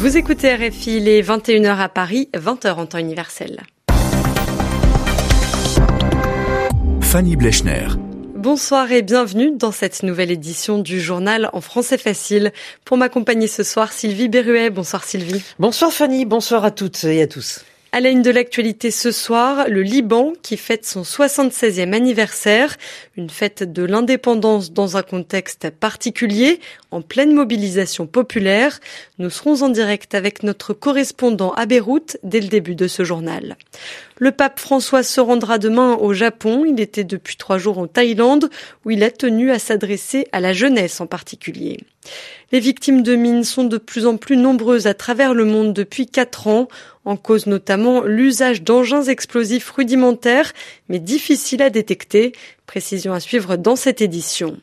Vous écoutez RFI, il est 21h à Paris, 20h en temps universel. Fanny Blechner. Bonsoir et bienvenue dans cette nouvelle édition du journal en français facile. Pour m'accompagner ce soir, Sylvie Berruet. Bonsoir Sylvie. Bonsoir Fanny, bonsoir à toutes et à tous. À la de l'actualité ce soir, le Liban qui fête son 76e anniversaire, une fête de l'indépendance dans un contexte particulier, en pleine mobilisation populaire. Nous serons en direct avec notre correspondant à Beyrouth dès le début de ce journal. Le pape François se rendra demain au Japon. Il était depuis trois jours en Thaïlande où il a tenu à s'adresser à la jeunesse en particulier. Les victimes de mines sont de plus en plus nombreuses à travers le monde depuis quatre ans, en cause notamment l'usage d'engins explosifs rudimentaires mais difficiles à détecter. Précision à suivre dans cette édition.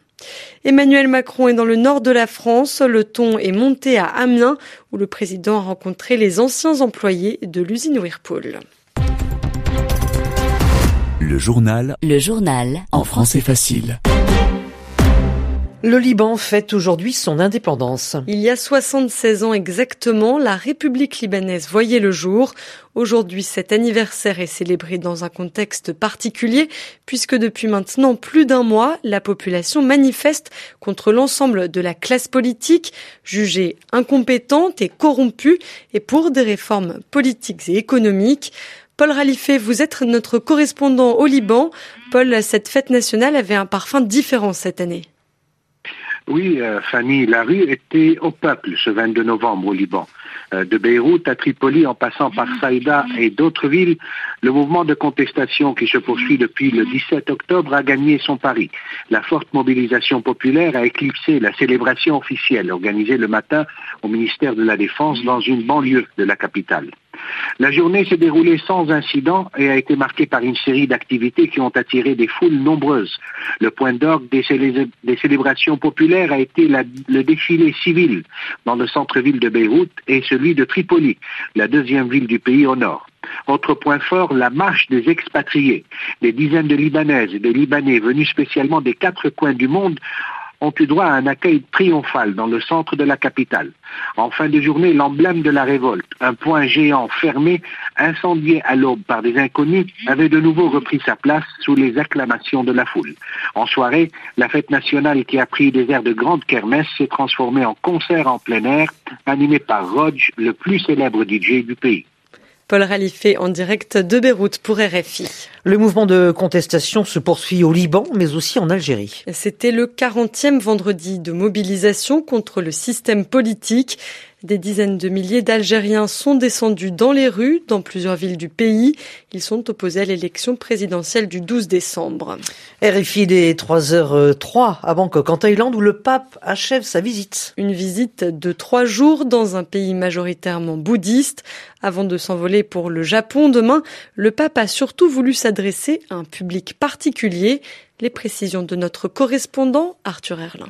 Emmanuel Macron est dans le nord de la France. Le ton est monté à Amiens où le président a rencontré les anciens employés de l'usine Whirlpool. Le journal. Le journal. En français facile. Le Liban fête aujourd'hui son indépendance. Il y a 76 ans exactement, la République libanaise voyait le jour. Aujourd'hui, cet anniversaire est célébré dans un contexte particulier puisque depuis maintenant plus d'un mois, la population manifeste contre l'ensemble de la classe politique, jugée incompétente et corrompue, et pour des réformes politiques et économiques. Paul Ralifé, vous êtes notre correspondant au Liban. Paul, cette fête nationale avait un parfum différent cette année. Oui, euh, Fanny, la rue était au peuple ce 22 novembre au Liban. Euh, de Beyrouth à Tripoli en passant par Saïda et d'autres villes, le mouvement de contestation qui se poursuit depuis le 17 octobre a gagné son pari. La forte mobilisation populaire a éclipsé la célébration officielle organisée le matin au ministère de la Défense dans une banlieue de la capitale. La journée s'est déroulée sans incident et a été marquée par une série d'activités qui ont attiré des foules nombreuses. Le point d'orgue des, célébrations populaires a été le défilé civil dans le centre-ville de Beyrouth et celui de Tripoli, la deuxième ville du pays au nord. Autre point fort, la marche des expatriés. Des dizaines de Libanaises et de Libanais venus spécialement des quatre coins du monde ont eu droit à un accueil triomphal dans le centre de la capitale. En fin de journée, l'emblème de la révolte, un point géant fermé, incendié à l'aube par des inconnus, avait de nouveau repris sa place sous les acclamations de la foule. En soirée, la fête nationale qui a pris des airs de grande kermesse s'est transformée en concert en plein air, animé par Rodge, le plus célèbre DJ du pays. Paul Ralifé en direct de Beyrouth pour RFI. Le mouvement de contestation se poursuit au Liban, mais aussi en Algérie. C'était le 40e vendredi de mobilisation contre le système politique. Des dizaines de milliers d'Algériens sont descendus dans les rues dans plusieurs villes du pays. Ils sont opposés à l'élection présidentielle du 12 décembre. RFI des 3h03 à Bangkok, en Thaïlande, où le pape achève sa visite. Une visite de trois jours dans un pays majoritairement bouddhiste. Avant de s'envoler pour le Japon demain, le pape a surtout voulu s'adresser à un public particulier. Les précisions de notre correspondant Arthur Erlin.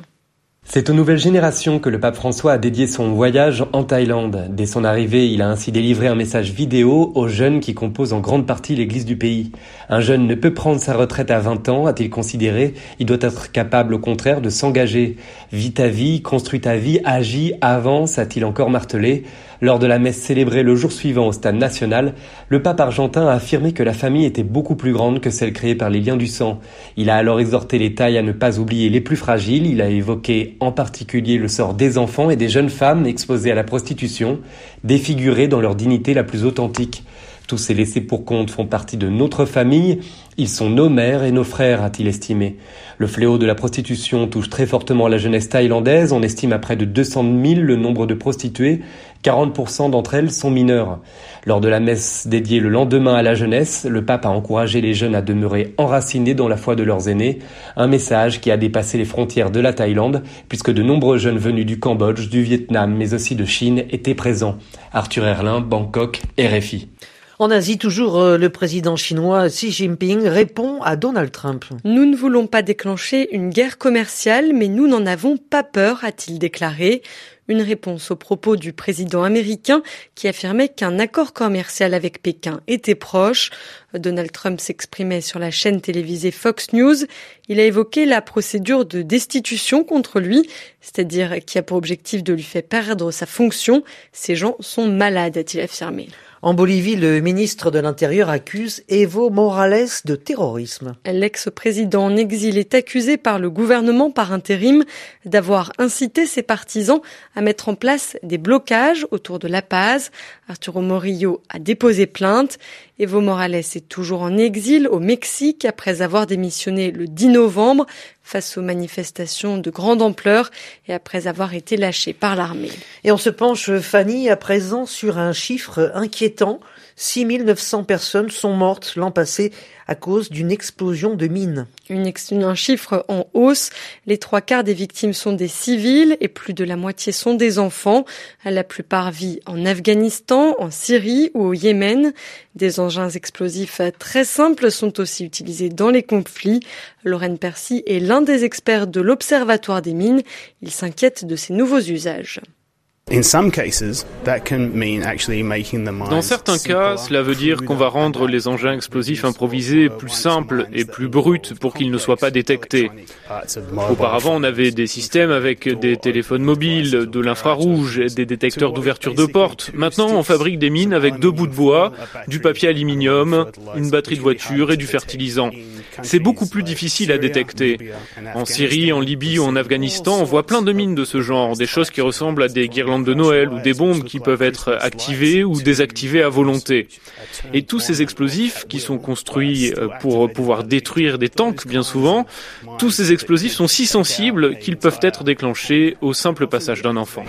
C'est aux nouvelles générations que le pape François a dédié son voyage en Thaïlande. Dès son arrivée, il a ainsi délivré un message vidéo aux jeunes qui composent en grande partie l'église du pays. Un jeune ne peut prendre sa retraite à 20 ans, a-t-il considéré. Il doit être capable au contraire de s'engager. Vis ta vie, construis ta vie, agis, avance, a-t-il encore martelé. Lors de la messe célébrée le jour suivant au stade national, le pape argentin a affirmé que la famille était beaucoup plus grande que celle créée par les liens du sang. Il a alors exhorté les Thaïs à ne pas oublier les plus fragiles. Il a évoqué en particulier le sort des enfants et des jeunes femmes exposées à la prostitution, défigurées dans leur dignité la plus authentique. Tous ces laissés pour compte font partie de notre famille, ils sont nos mères et nos frères, a-t-il estimé. Le fléau de la prostitution touche très fortement la jeunesse thaïlandaise, on estime à près de 200 000 le nombre de prostituées, 40% d'entre elles sont mineures. Lors de la messe dédiée le lendemain à la jeunesse, le pape a encouragé les jeunes à demeurer enracinés dans la foi de leurs aînés, un message qui a dépassé les frontières de la Thaïlande, puisque de nombreux jeunes venus du Cambodge, du Vietnam, mais aussi de Chine étaient présents. Arthur Erlin, Bangkok, RFI. En Asie, toujours euh, le président chinois Xi Jinping répond à Donald Trump. Nous ne voulons pas déclencher une guerre commerciale, mais nous n'en avons pas peur, a-t-il déclaré. Une réponse aux propos du président américain qui affirmait qu'un accord commercial avec Pékin était proche. Donald Trump s'exprimait sur la chaîne télévisée Fox News. Il a évoqué la procédure de destitution contre lui, c'est-à-dire qui a pour objectif de lui faire perdre sa fonction. Ces gens sont malades, a-t-il affirmé. En Bolivie, le ministre de l'Intérieur accuse Evo Morales de terrorisme. L'ex-président en exil est accusé par le gouvernement par intérim d'avoir incité ses partisans à mettre en place des blocages autour de La Paz. Arturo Morillo a déposé plainte. Evo Morales est toujours en exil au Mexique après avoir démissionné le 10 novembre face aux manifestations de grande ampleur et après avoir été lâché par l'armée. Et on se penche, Fanny, à présent sur un chiffre inquiétant. 6900 personnes sont mortes l'an passé à cause d'une explosion de mines. Une un chiffre en hausse. Les trois quarts des victimes sont des civils et plus de la moitié sont des enfants. La plupart vivent en Afghanistan, en Syrie ou au Yémen. Des engins explosifs très simples sont aussi utilisés dans les conflits. Lorraine Percy est l'un des experts de l'Observatoire des mines. Il s'inquiète de ces nouveaux usages. Dans certains cas, cela veut dire qu'on va rendre les engins explosifs improvisés plus simples et plus bruts pour qu'ils ne soient pas détectés. Auparavant, on avait des systèmes avec des téléphones mobiles, de l'infrarouge, des détecteurs d'ouverture de portes. Maintenant, on fabrique des mines avec deux bouts de bois, du papier aluminium, une batterie de voiture et du fertilisant. C'est beaucoup plus difficile à détecter. En Syrie, en Libye ou en Afghanistan, on voit plein de mines de ce genre, des choses qui ressemblent à des guirlandes de Noël ou des bombes qui peuvent être activées ou désactivées à volonté. Et tous ces explosifs qui sont construits euh, pour pouvoir détruire des tanks bien souvent, tous ces explosifs sont si sensibles qu'ils peuvent être déclenchés au simple passage d'un enfant.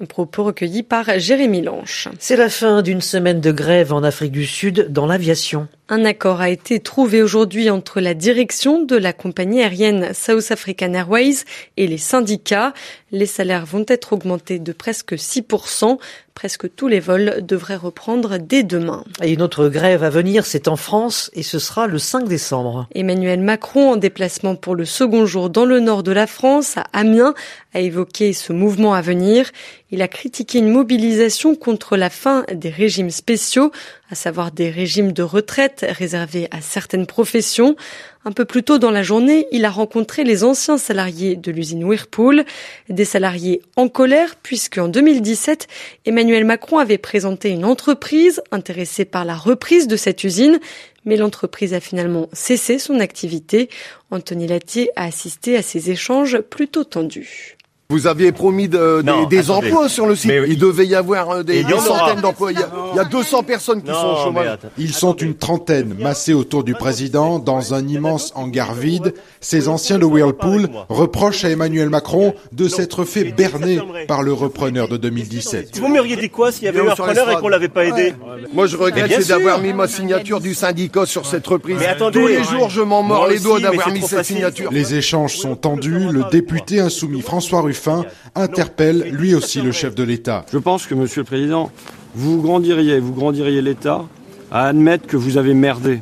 Un propos recueilli par Jérémy Lanche. C'est la fin d'une semaine de grève en Afrique du Sud dans l'aviation. Un accord a été trouvé aujourd'hui entre la direction de la compagnie aérienne South African Airways et les syndicats. Les salaires vont être augmentés de presque 6%. Presque tous les vols devraient reprendre dès demain. Et une autre grève à venir, c'est en France et ce sera le 5 décembre. Emmanuel Macron, en déplacement pour le second jour dans le nord de la France, à Amiens, a évoqué ce mouvement à venir. Il a critiqué une mobilisation contre la fin des régimes spéciaux, à savoir des régimes de retraite réservés à certaines professions. Un peu plus tôt dans la journée, il a rencontré les anciens salariés de l'usine Whirlpool, des salariés en colère puisque en 2017, Emmanuel Macron avait présenté une entreprise intéressée par la reprise de cette usine, mais l'entreprise a finalement cessé son activité. Anthony Latier a assisté à ces échanges plutôt tendus. Vous aviez promis des, emplois sur le site. il devait y avoir euh, des, centaines d'emplois. Il, y a 200 personnes qui sont au chômage. Ils sont une trentaine, massés autour du président, dans un immense hangar vide. Ces anciens de Whirlpool reprochent à Emmanuel Macron de s'être fait berner par le repreneur de 2017. Vous m'auriez dit quoi s'il y avait eu un repreneur et qu'on l'avait pas aidé Moi, je regrette d'avoir mis ma signature du syndicat sur cette reprise. Tous les jours, je m'en mords les doigts d'avoir mis cette signature. Les échanges sont tendus. Le député insoumis François Ruffin Fin interpelle lui aussi le chef de l'État. Je pense que, Monsieur le Président, vous grandiriez, vous grandiriez l'État à admettre que vous avez merdé.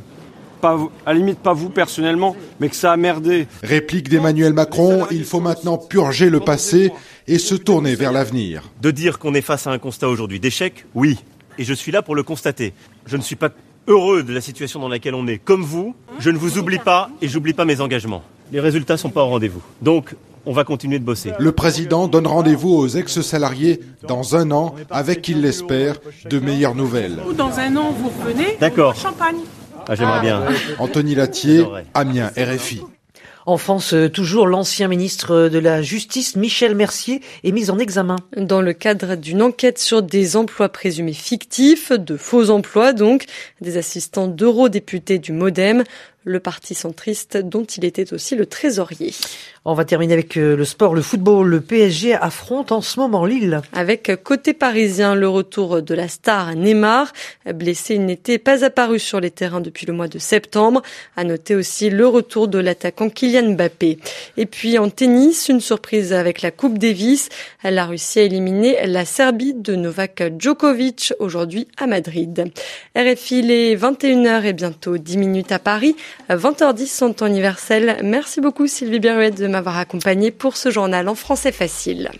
Pas, à la limite pas vous personnellement, mais que ça a merdé. Réplique d'Emmanuel Macron, il faut maintenant purger le passé et se tourner vers l'avenir. De dire qu'on est face à un constat aujourd'hui d'échec, oui, et je suis là pour le constater. Je ne suis pas heureux de la situation dans laquelle on est. Comme vous, je ne vous oublie pas et j'oublie pas mes engagements. Les résultats sont pas au rendez-vous. Donc, on va continuer de bosser. Le président donne rendez-vous aux ex-salariés dans un an avec, il l'espère, de meilleures nouvelles. Dans un an, vous revenez. D'accord. Champagne. Ah, J'aimerais bien. Anthony Latier, Amiens, RFI. En France, euh, toujours l'ancien ministre de la Justice, Michel Mercier, est mis en examen. Dans le cadre d'une enquête sur des emplois présumés fictifs, de faux emplois donc, des assistants d'eurodéputés du Modem, le parti centriste dont il était aussi le trésorier. On va terminer avec euh, le sport, le football. Le PSG affronte en ce moment Lille. Avec côté parisien le retour de la star Neymar. Blessé, il n'était pas apparu sur les terrains depuis le mois de septembre. À noter aussi le retour de l'attaquant Kylian Mbappé. Et puis en tennis, une surprise avec la Coupe Davis. La Russie a éliminé la Serbie de Novak Djokovic aujourd'hui à Madrid. RFI, les 21h et bientôt 10 minutes à Paris. 20h10 en temps universel. Merci beaucoup Sylvie Berruet de m'avoir accompagnée pour ce journal en français facile.